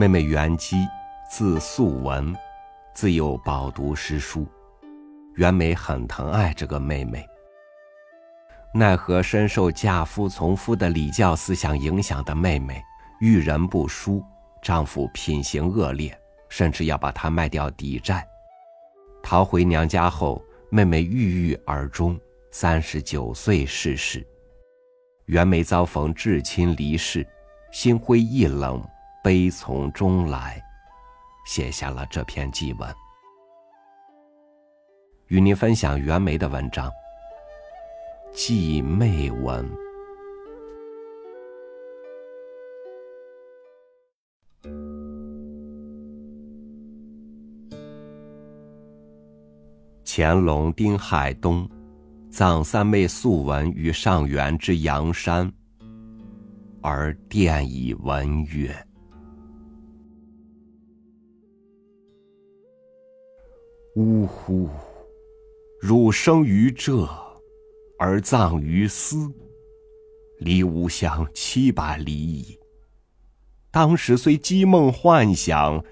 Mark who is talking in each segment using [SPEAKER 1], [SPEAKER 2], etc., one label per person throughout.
[SPEAKER 1] 妹妹袁姬，字素文，自幼饱读诗书。袁枚很疼爱这个妹妹。奈何深受嫁夫从夫的礼教思想影响的妹妹，遇人不淑，丈夫品行恶劣，甚至要把她卖掉抵债。逃回娘家后，妹妹郁郁而终，三十九岁逝世。袁枚遭逢至亲离世，心灰意冷。悲从中来，写下了这篇祭文，与您分享袁枚的文章《祭妹文》。乾隆丁亥冬，葬三妹素文于上元之阳山，而殿以文曰。呜呼！汝生于这，而葬于斯，离吾乡七百里矣。当时虽积梦幻想，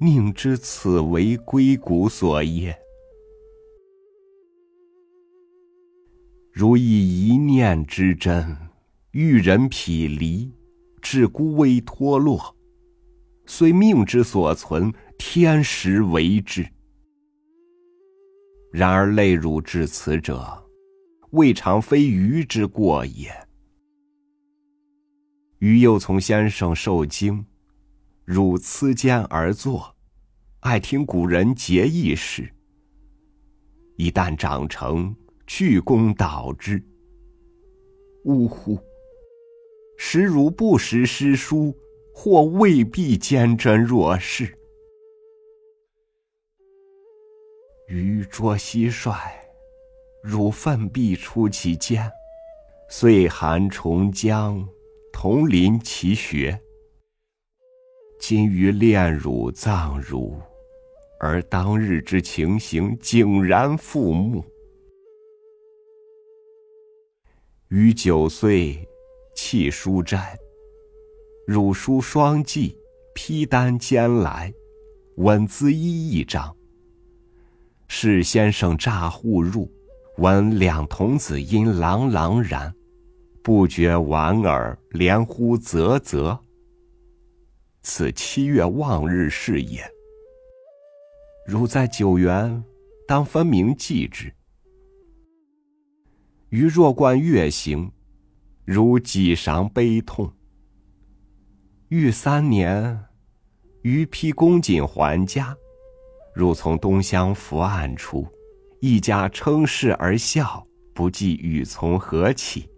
[SPEAKER 1] 宁知此为归骨所耶？如以一念之真，遇人匹离，至孤危脱落，虽命之所存，天时为之。然而泪汝至此者，未尝非愚之过也。余又从先生受经，汝辞间而坐，爱听古人结义事。一旦长成，去功导之。呜呼！时汝不识诗书，或未必坚贞若是。余捉蟋蟀，汝奋臂出其间；岁寒重江，同临其穴。今余恋汝葬汝，而当日之情形竟然复目。余九岁弃书斋，汝书双髻，披单兼来，稳姿衣一张。是先生乍户入，闻两童子音朗朗然，不觉莞尔，连呼啧啧。此七月望日是也。汝在九原，当分明记之。余若观月行，如几伤悲痛。遇三年，余披公瑾还家。如从东乡伏案出，一家称是而笑，不计与从何起。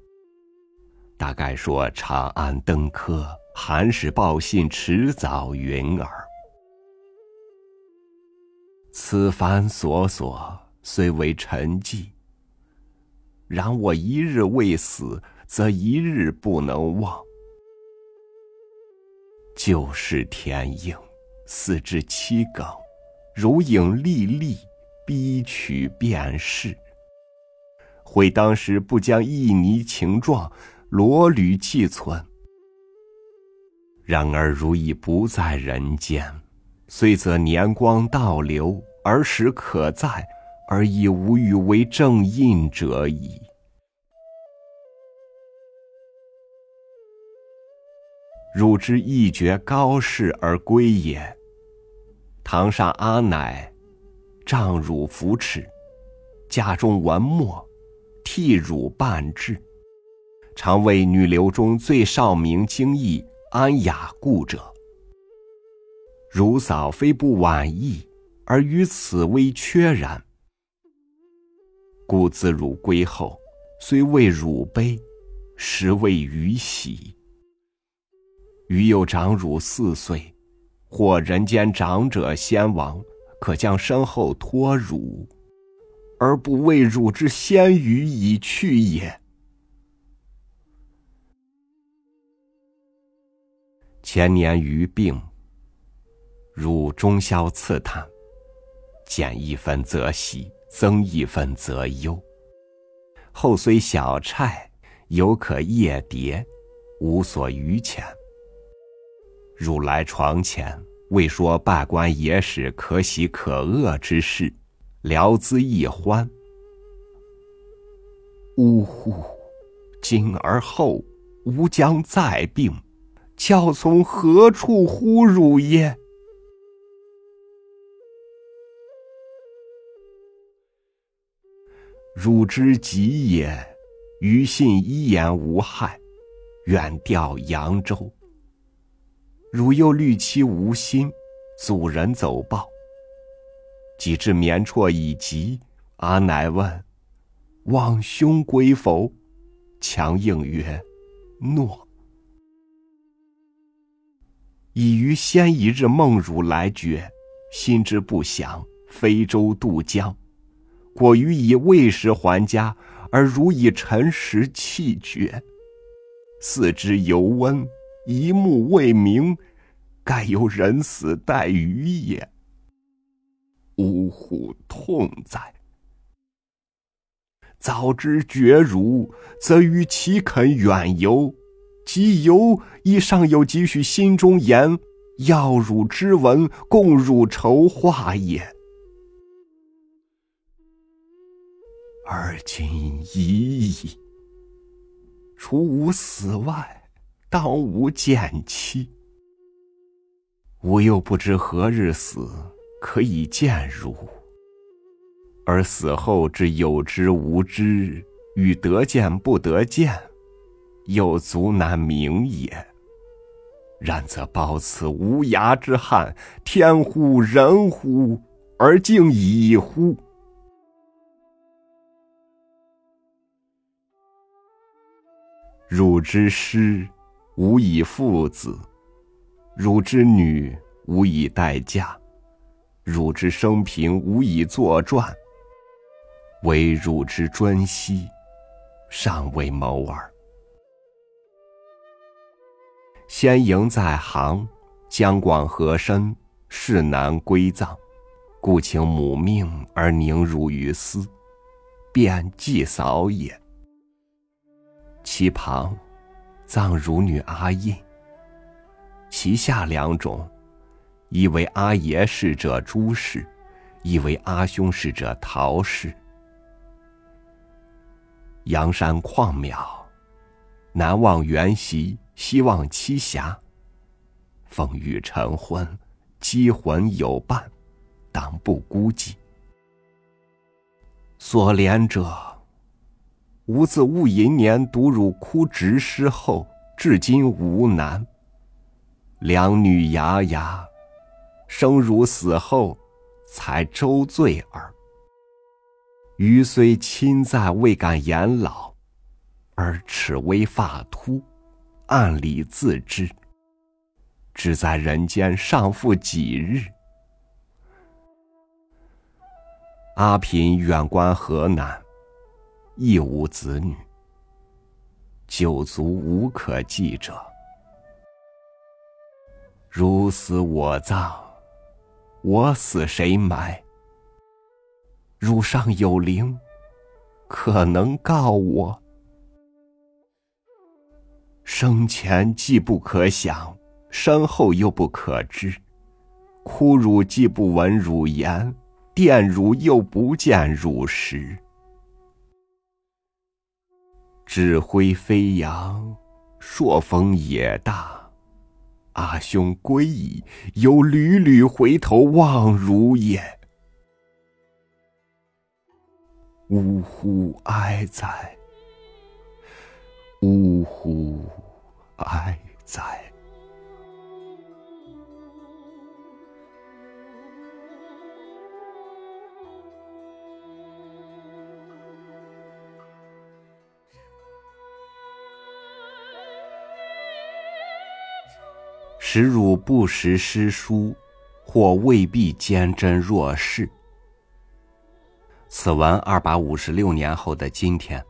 [SPEAKER 1] 大概说长安登科，韩使报信迟早云耳。此番所所虽为沉寂，然我一日未死，则一日不能忘。旧事天应，四至七梗。如影历历，逼取便是。悔当时不将一泥情状，罗履寄存。然而如已不在人间，虽则年光倒流，儿时可在，而已无与为正印者矣。汝之一绝高士而归也。堂上阿奶，仗汝扶持，家中文墨，替汝办制，常为女流中最少明精义、安雅故者。汝嫂非不婉意，而于此微缺然。故自汝归后，虽未汝悲，实为余喜。余又长汝四岁。或人间长者先亡，可将身后托汝，而不为汝之先余已去也。前年余病，汝终宵刺探，减一分则喜，增一分则忧。后虽小差，犹可夜蝶，无所余遣。汝来床前，未说罢官野史可喜可恶之事，聊资一欢。呜呼！今而后，吾将再病，教从何处呼汝耶？汝之急也，余信一言无害，远调扬州。汝又虑其无心，阻人走报。及至绵绰已极，阿乃问：“望兄归否？”强应曰：“诺。”已于先一日梦汝来绝，心之不祥，飞舟渡江。果于以未时还家，而汝以辰时气绝，四肢犹温，一目未明，盖有人死待鱼也。呜呼，痛哉！早知绝汝，则与岂肯远游？即游，亦尚有几许心中言，要汝之闻，共汝筹划也。而今已矣，除吾死外，当无见期。吾又不知何日死，可以见汝。而死后之有知无知，与得见不得见，又足难明也。然则抱此无涯之憾，天乎人乎，而竟已乎？汝之师，吾以父子；汝之女，吾以待嫁；汝之生平，吾以作传。唯汝之专息，尚未谋耳。先营在行，将广河深，事难归葬，故请母命而宁汝于斯，便祭扫也。其旁，葬乳女阿印。其下两种，一为阿爷逝者朱氏，一为阿兄逝者陶氏。阳山旷渺，南望原席，西望栖霞。风雨晨昏，积魂有伴，当不孤寂。所怜者。吾自戊寅年读汝枯直诗后，至今无难。两女牙牙，生汝死后，才周罪耳。余虽亲在，未敢言老，而齿微发秃，暗里自知。只在人间尚复几日？阿嫔远观河南。亦无子女，九族无可继者。如死我葬，我死谁埋？汝上有灵，可能告我？生前既不可想，身后又不可知。哭汝既不闻汝言，殿汝又不见汝时。纸灰飞扬，朔风也大。阿兄归矣，犹屡屡回头望如也。呜呼哀哉！呜呼哀哉！使汝不识诗书，或未必坚贞若是。此文二百五十六年后的今天，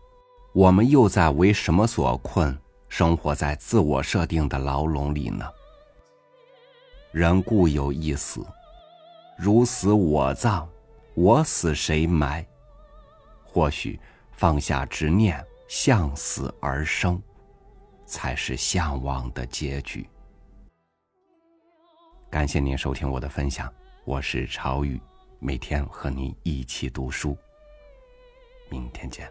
[SPEAKER 1] 我们又在为什么所困，生活在自我设定的牢笼里呢？人固有一死，如死我葬，我死谁埋？或许放下执念，向死而生，才是向往的结局。感谢您收听我的分享，我是朝雨，每天和您一起读书。明天见。